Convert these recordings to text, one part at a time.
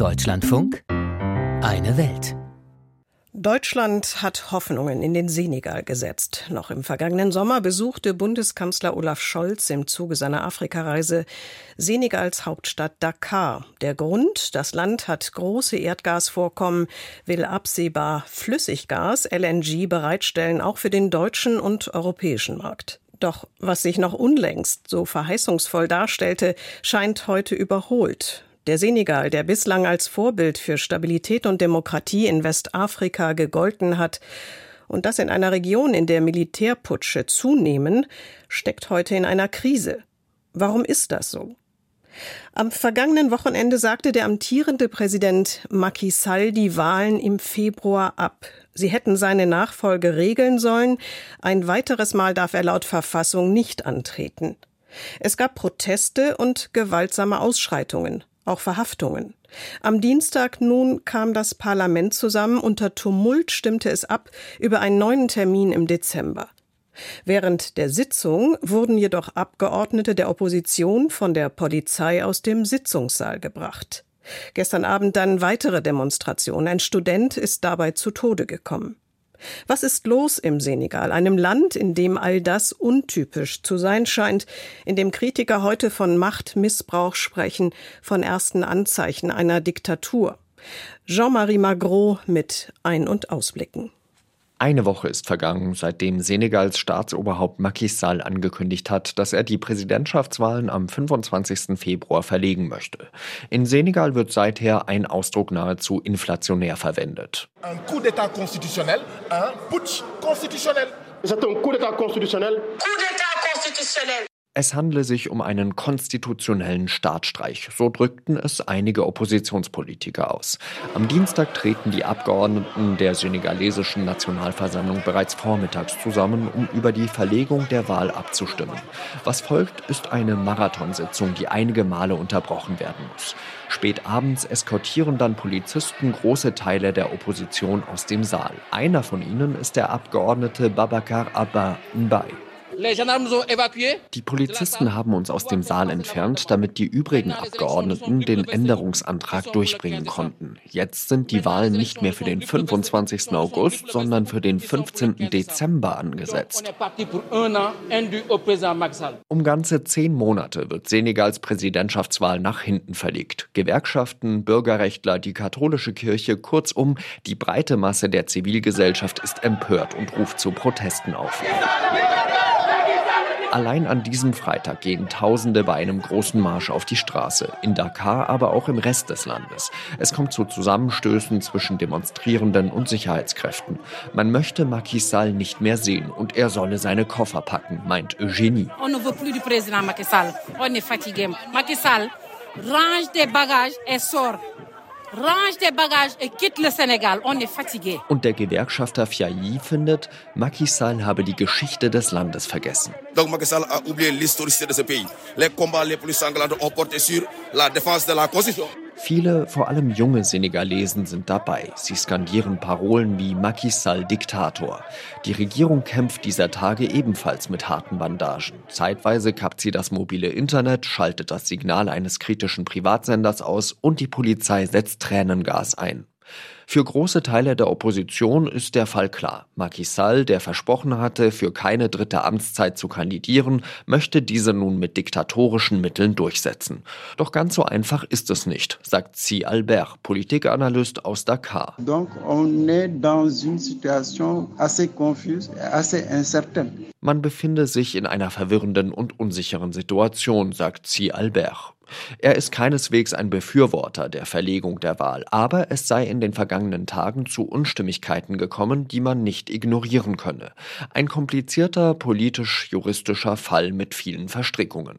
Deutschlandfunk Eine Welt. Deutschland hat Hoffnungen in den Senegal gesetzt. Noch im vergangenen Sommer besuchte Bundeskanzler Olaf Scholz im Zuge seiner Afrikareise Senegals Hauptstadt Dakar. Der Grund, das Land hat große Erdgasvorkommen, will absehbar Flüssiggas, LNG bereitstellen, auch für den deutschen und europäischen Markt. Doch was sich noch unlängst so verheißungsvoll darstellte, scheint heute überholt. Der Senegal, der bislang als Vorbild für Stabilität und Demokratie in Westafrika gegolten hat, und das in einer Region, in der Militärputsche zunehmen, steckt heute in einer Krise. Warum ist das so? Am vergangenen Wochenende sagte der amtierende Präsident Macky Sall die Wahlen im Februar ab. Sie hätten seine Nachfolge regeln sollen. Ein weiteres Mal darf er laut Verfassung nicht antreten. Es gab Proteste und gewaltsame Ausschreitungen auch Verhaftungen. Am Dienstag nun kam das Parlament zusammen, unter Tumult stimmte es ab über einen neuen Termin im Dezember. Während der Sitzung wurden jedoch Abgeordnete der Opposition von der Polizei aus dem Sitzungssaal gebracht. Gestern Abend dann weitere Demonstrationen. Ein Student ist dabei zu Tode gekommen. Was ist los im Senegal, einem Land, in dem all das untypisch zu sein scheint, in dem Kritiker heute von Machtmissbrauch sprechen, von ersten Anzeichen einer Diktatur? Jean-Marie Magro mit Ein- und Ausblicken. Eine Woche ist vergangen, seitdem Senegals Staatsoberhaupt Macky Sall angekündigt hat, dass er die Präsidentschaftswahlen am 25. Februar verlegen möchte. In Senegal wird seither ein Ausdruck nahezu inflationär verwendet. Un coup d'état constitutionnel, un putsch constitutionnel. C'est un coup d'état constitutionnel. Coup d'état constitutionnel. Es handle sich um einen konstitutionellen Staatsstreich, so drückten es einige Oppositionspolitiker aus. Am Dienstag treten die Abgeordneten der senegalesischen Nationalversammlung bereits vormittags zusammen, um über die Verlegung der Wahl abzustimmen. Was folgt, ist eine Marathonsitzung, die einige Male unterbrochen werden muss. Spät abends eskortieren dann Polizisten große Teile der Opposition aus dem Saal. Einer von ihnen ist der Abgeordnete Babakar Abba Mbaye. Die Polizisten haben uns aus dem Saal entfernt, damit die übrigen Abgeordneten den Änderungsantrag durchbringen konnten. Jetzt sind die Wahlen nicht mehr für den 25. August, sondern für den 15. Dezember angesetzt. Um ganze zehn Monate wird Senegals Präsidentschaftswahl nach hinten verlegt. Gewerkschaften, Bürgerrechtler, die katholische Kirche, kurzum, die breite Masse der Zivilgesellschaft ist empört und ruft zu Protesten auf. Allein an diesem Freitag gehen Tausende bei einem großen Marsch auf die Straße, in Dakar, aber auch im Rest des Landes. Es kommt zu Zusammenstößen zwischen Demonstrierenden und Sicherheitskräften. Man möchte Macky Sall nicht mehr sehen und er solle seine Koffer packen, meint Eugenie. On ne veut plus du président Macky Sall. On est fatigué. Macky Sall, range tes bagages et sors. Range tes bagages et quitte le Sénégal. On est fatigué. Und der Gewerkschafter Fiayi findet, Macky Sall habe die Geschichte des Landes vergessen. Donc Macky Sall a oublié l'historicité de ce pays. Les combats les plus sanglants ont porté sur la défense de la Constitution. Viele, vor allem junge Senegalesen, sind dabei. Sie skandieren Parolen wie Macky Sall Diktator. Die Regierung kämpft dieser Tage ebenfalls mit harten Bandagen. Zeitweise kappt sie das mobile Internet, schaltet das Signal eines kritischen Privatsenders aus und die Polizei setzt Tränengas ein. Für große Teile der Opposition ist der Fall klar. Macky Sall, der versprochen hatte, für keine dritte Amtszeit zu kandidieren, möchte diese nun mit diktatorischen Mitteln durchsetzen. Doch ganz so einfach ist es nicht, sagt Si Albert, Politikanalyst aus Dakar. Donc on est dans une situation assez confuse, assez incertaine. Man befinde sich in einer verwirrenden und unsicheren Situation, sagt Si Albert. Er ist keineswegs ein Befürworter der Verlegung der Wahl, aber es sei in den vergangenen Tagen zu Unstimmigkeiten gekommen, die man nicht ignorieren könne. Ein komplizierter politisch-juristischer Fall mit vielen Verstrickungen.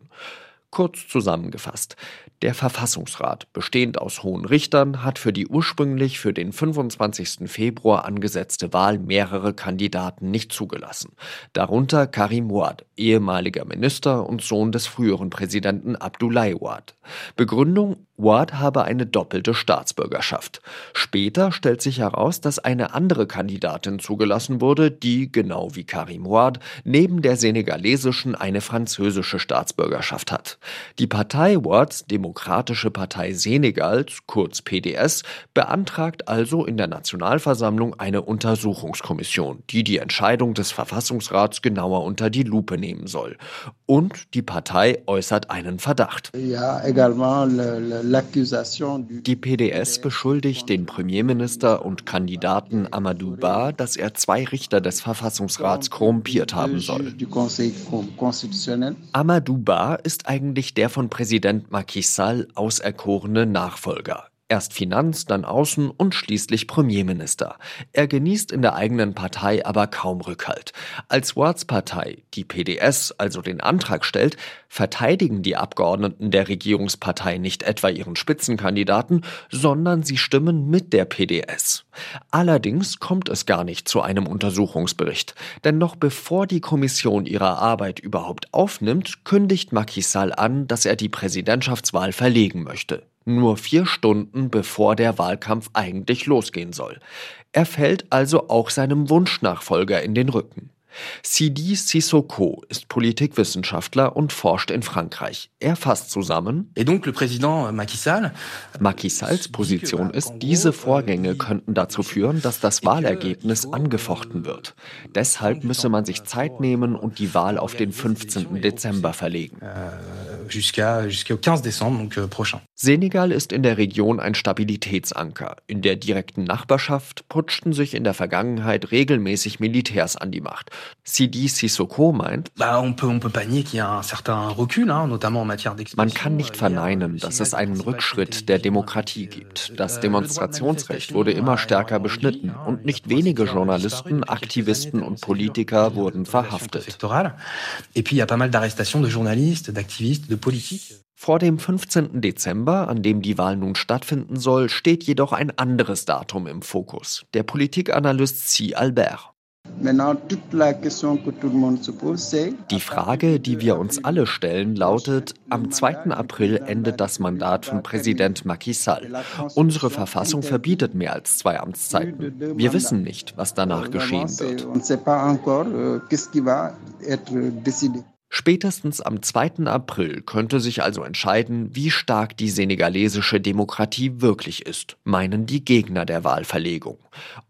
Kurz zusammengefasst. Der Verfassungsrat, bestehend aus hohen Richtern, hat für die ursprünglich für den 25. Februar angesetzte Wahl mehrere Kandidaten nicht zugelassen. Darunter Karim Ouad, ehemaliger Minister und Sohn des früheren Präsidenten Abdoulaye Ouad. Begründung, Ouad habe eine doppelte Staatsbürgerschaft. Später stellt sich heraus, dass eine andere Kandidatin zugelassen wurde, die, genau wie Karim Ouad, neben der senegalesischen eine französische Staatsbürgerschaft hat. Die Partei Wards, Demokratische Partei Senegals, kurz PDS, beantragt also in der Nationalversammlung eine Untersuchungskommission, die die Entscheidung des Verfassungsrats genauer unter die Lupe nehmen soll. Und die Partei äußert einen Verdacht. Die PDS beschuldigt den Premierminister und Kandidaten Amadou Ba, dass er zwei Richter des Verfassungsrats korrumpiert haben soll. Amadou Ba ist eigentlich der von Präsident Macky Sall auserkorene Nachfolger. Erst Finanz, dann Außen und schließlich Premierminister. Er genießt in der eigenen Partei aber kaum Rückhalt. Als Wards Partei, die PDS, also den Antrag stellt, verteidigen die Abgeordneten der Regierungspartei nicht etwa ihren Spitzenkandidaten, sondern sie stimmen mit der PDS. Allerdings kommt es gar nicht zu einem Untersuchungsbericht, denn noch bevor die Kommission ihre Arbeit überhaupt aufnimmt, kündigt Macky Sall an, dass er die Präsidentschaftswahl verlegen möchte nur vier Stunden bevor der Wahlkampf eigentlich losgehen soll. Er fällt also auch seinem Wunschnachfolger in den Rücken. Sidi Sissoko ist Politikwissenschaftler und forscht in Frankreich. Er fasst zusammen. Et donc le président Macky Sall, Macky Salls Position ist, diese Vorgänge könnten dazu führen, dass das Wahlergebnis angefochten wird. Deshalb müsse man sich Zeit nehmen und die Wahl auf den 15. Dezember verlegen. Euh, jusqu'à jusqu'au 15 décembre, donc euh, prochain. Senegal ist in der Region ein Stabilitätsanker. In der direkten Nachbarschaft putschten sich in der Vergangenheit regelmäßig Militärs an die Macht. Sidi Sissoko meint, Man kann nicht verneinen, dass es einen Rückschritt der Demokratie gibt. Das Demonstrationsrecht wurde immer stärker beschnitten und nicht wenige Journalisten, Aktivisten und Politiker wurden verhaftet. Vor dem 15. Dezember, an dem die Wahl nun stattfinden soll, steht jedoch ein anderes Datum im Fokus. Der Politikanalyst C. Albert. Die Frage, die wir uns alle stellen, lautet, am 2. April endet das Mandat von Präsident Macky Sall. Unsere Verfassung verbietet mehr als zwei Amtszeiten. Wir wissen nicht, was danach geschehen wird. Spätestens am 2. April könnte sich also entscheiden, wie stark die senegalesische Demokratie wirklich ist, meinen die Gegner der Wahlverlegung.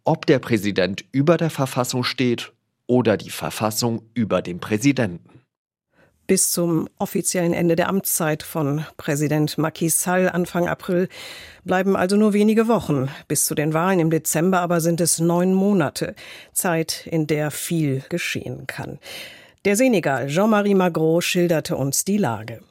Ob der Präsident über der Verfassung steht oder die Verfassung über dem Präsidenten. Bis zum offiziellen Ende der Amtszeit von Präsident Macky Sall Anfang April bleiben also nur wenige Wochen. Bis zu den Wahlen im Dezember aber sind es neun Monate. Zeit, in der viel geschehen kann. Der Senegal Jean-Marie Magro schilderte uns die Lage.